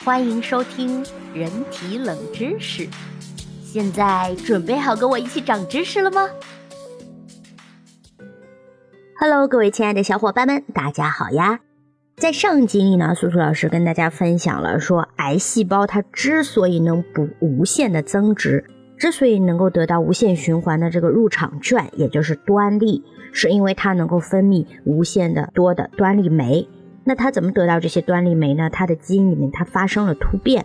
欢迎收听人体冷知识。现在准备好跟我一起长知识了吗？Hello，各位亲爱的小伙伴们，大家好呀！在上集里呢，苏苏老师跟大家分享了说，癌细胞它之所以能不无限的增殖，之所以能够得到无限循环的这个入场券，也就是端粒，是因为它能够分泌无限的多的端粒酶。那它怎么得到这些端粒酶呢？它的基因里面它发生了突变，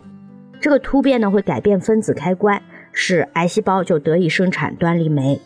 这个突变呢会改变分子开关，使癌细胞就得以生产端粒酶，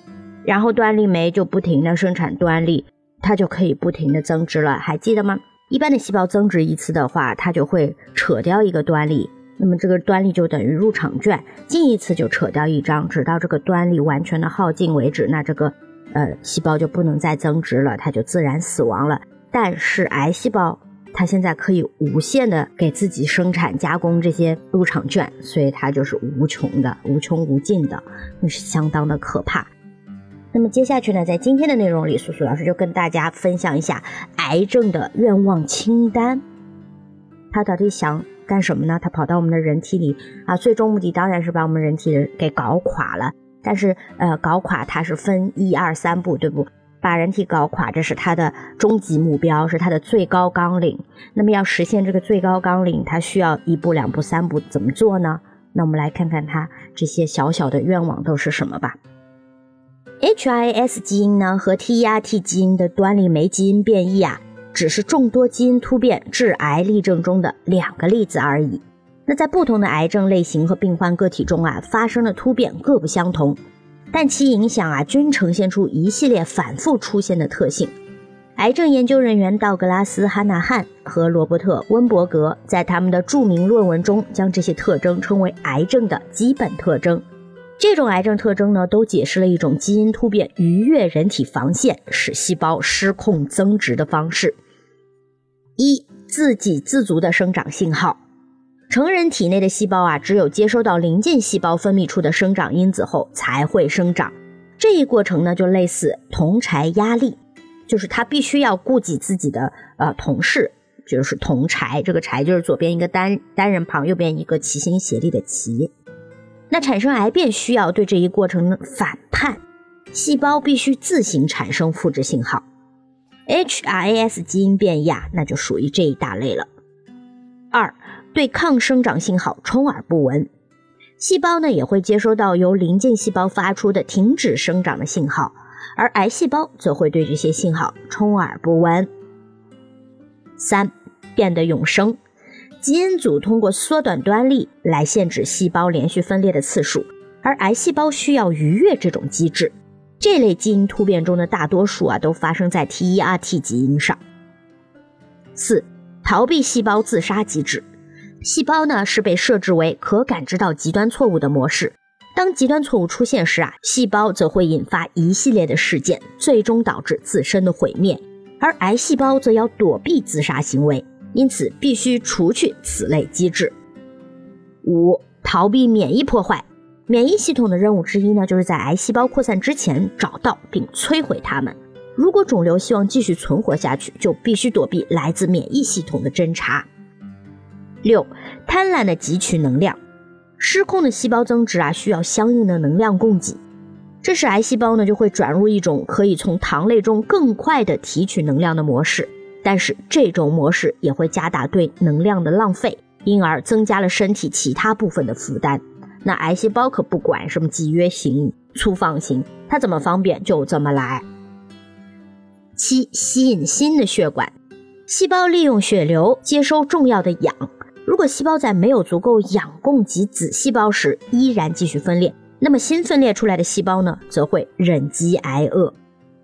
然后端粒酶就不停的生产端粒，它就可以不停的增殖了。还记得吗？一般的细胞增殖一次的话，它就会扯掉一个端粒，那么这个端粒就等于入场券，进一次就扯掉一张，直到这个端粒完全的耗尽为止，那这个呃细胞就不能再增殖了，它就自然死亡了。但是癌细胞它现在可以无限的给自己生产加工这些入场券，所以它就是无穷的、无穷无尽的，那是相当的可怕。那么接下去呢，在今天的内容里，苏苏老师就跟大家分享一下癌症的愿望清单。他到底想干什么呢？他跑到我们的人体里啊，最终目的当然是把我们人体给搞垮了。但是呃，搞垮它是分一二三步，对不？把人体搞垮，这是他的终极目标，是他的最高纲领。那么要实现这个最高纲领，他需要一步、两步、三步怎么做呢？那我们来看看他这些小小的愿望都是什么吧。HIS 基因呢和 TERT 基因的端粒酶基因变异啊，只是众多基因突变致癌例证中的两个例子而已。那在不同的癌症类型和病患个体中啊，发生的突变各不相同。但其影响啊，均呈现出一系列反复出现的特性。癌症研究人员道格拉斯·哈纳汉和罗伯特·温伯格在他们的著名论文中，将这些特征称为癌症的基本特征。这种癌症特征呢，都解释了一种基因突变逾越人体防线，使细胞失控增殖的方式。一、自给自足的生长信号。成人体内的细胞啊，只有接收到邻近细胞分泌出的生长因子后才会生长。这一过程呢，就类似同柴压力，就是它必须要顾及自己的呃同事，就是同柴。这个柴就是左边一个单单人旁，右边一个齐心协力的齐。那产生癌变需要对这一过程反叛，细胞必须自行产生复制信号。HRAS 基因变异啊，那就属于这一大类了。二。对抗生长信号充耳不闻，细胞呢也会接收到由邻近细胞发出的停止生长的信号，而癌细胞则会对这些信号充耳不闻。三，变得永生，基因组通过缩短端粒来限制细胞连续分裂的次数，而癌细胞需要逾越这种机制。这类基因突变中的大多数啊都发生在 TERT 基因上。四，逃避细胞自杀机制。细胞呢是被设置为可感知到极端错误的模式，当极端错误出现时啊，细胞则会引发一系列的事件，最终导致自身的毁灭。而癌细胞则要躲避自杀行为，因此必须除去此类机制。五、逃避免疫破坏。免疫系统的任务之一呢，就是在癌细胞扩散之前找到并摧毁它们。如果肿瘤希望继续存活下去，就必须躲避来自免疫系统的侦查。六，贪婪的汲取能量，失控的细胞增殖啊，需要相应的能量供给，这时癌细胞呢就会转入一种可以从糖类中更快的提取能量的模式，但是这种模式也会加大对能量的浪费，因而增加了身体其他部分的负担。那癌细胞可不管什么集约型、粗放型，它怎么方便就怎么来。七，吸引新的血管，细胞利用血流接收重要的氧。如果细胞在没有足够氧供给子细胞时依然继续分裂，那么新分裂出来的细胞呢，则会忍饥挨饿。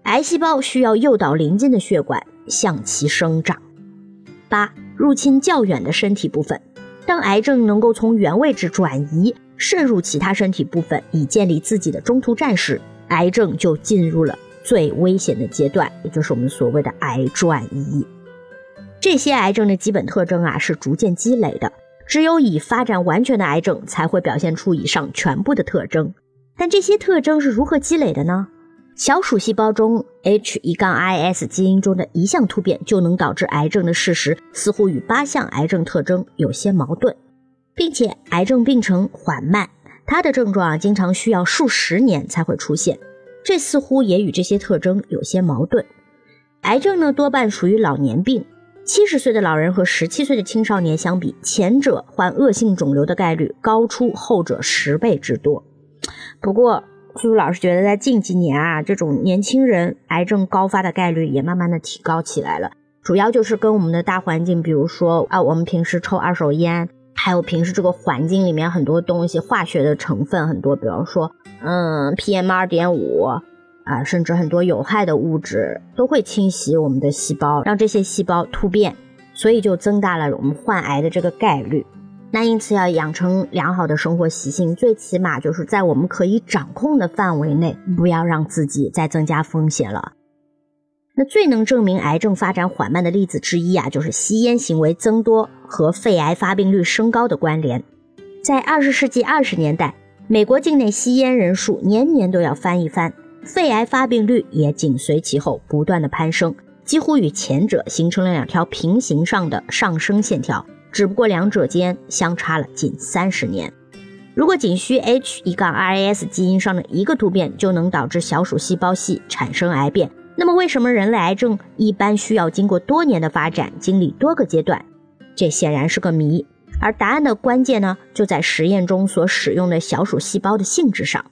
癌细胞需要诱导邻近的血管向其生长。八、入侵较远的身体部分。当癌症能够从原位置转移渗入其他身体部分，以建立自己的中途站时，癌症就进入了最危险的阶段，也就是我们所谓的癌转移。这些癌症的基本特征啊是逐渐积累的，只有已发展完全的癌症才会表现出以上全部的特征。但这些特征是如何积累的呢？小鼠细胞中 H 一杠 IS 基因中的一项突变就能导致癌症的事实，似乎与八项癌症特征有些矛盾。并且癌症病程缓慢，它的症状啊经常需要数十年才会出现，这似乎也与这些特征有些矛盾。癌症呢多半属于老年病，七十岁的老人和十七岁的青少年相比，前者患恶性肿瘤的概率高出后者十倍之多。不过，苏苏老师觉得在近几年啊，这种年轻人癌症高发的概率也慢慢的提高起来了，主要就是跟我们的大环境，比如说啊，我们平时抽二手烟。还有平时这个环境里面很多东西，化学的成分很多，比方说，嗯，PM 二点五啊，甚至很多有害的物质都会侵袭我们的细胞，让这些细胞突变，所以就增大了我们患癌的这个概率。那因此要养成良好的生活习性，最起码就是在我们可以掌控的范围内，不要让自己再增加风险了。那最能证明癌症发展缓慢的例子之一啊，就是吸烟行为增多和肺癌发病率升高的关联。在二十世纪二十年代，美国境内吸烟人数年年都要翻一番，肺癌发病率也紧随其后不断的攀升，几乎与前者形成了两条平行上的上升线条，只不过两者间相差了近三十年。如果仅需 H 一杠 RAS 基因上的一个突变就能导致小鼠细胞系产生癌变。那么，为什么人类癌症一般需要经过多年的发展，经历多个阶段？这显然是个谜。而答案的关键呢，就在实验中所使用的小鼠细胞的性质上。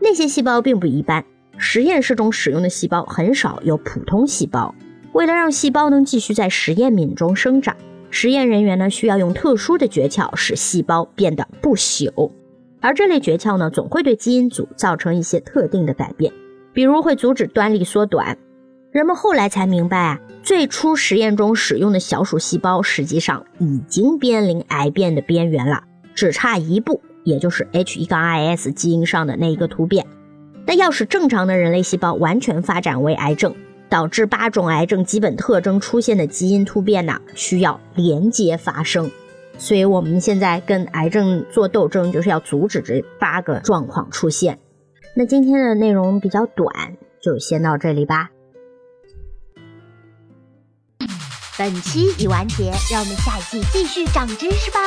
那些细胞并不一般，实验室中使用的细胞很少有普通细胞。为了让细胞能继续在实验皿中生长，实验人员呢需要用特殊的诀窍使细胞变得不朽。而这类诀窍呢，总会对基因组造成一些特定的改变。比如会阻止端粒缩短，人们后来才明白啊，最初实验中使用的小鼠细胞实际上已经濒临癌变的边缘了，只差一步，也就是 h1 杠 is 基因上的那一个突变。那要使正常的人类细胞完全发展为癌症，导致八种癌症基本特征出现的基因突变呢，需要连接发生。所以我们现在跟癌症做斗争，就是要阻止这八个状况出现。那今天的内容比较短，就先到这里吧。本期已完结，让我们下一季继续长知识吧。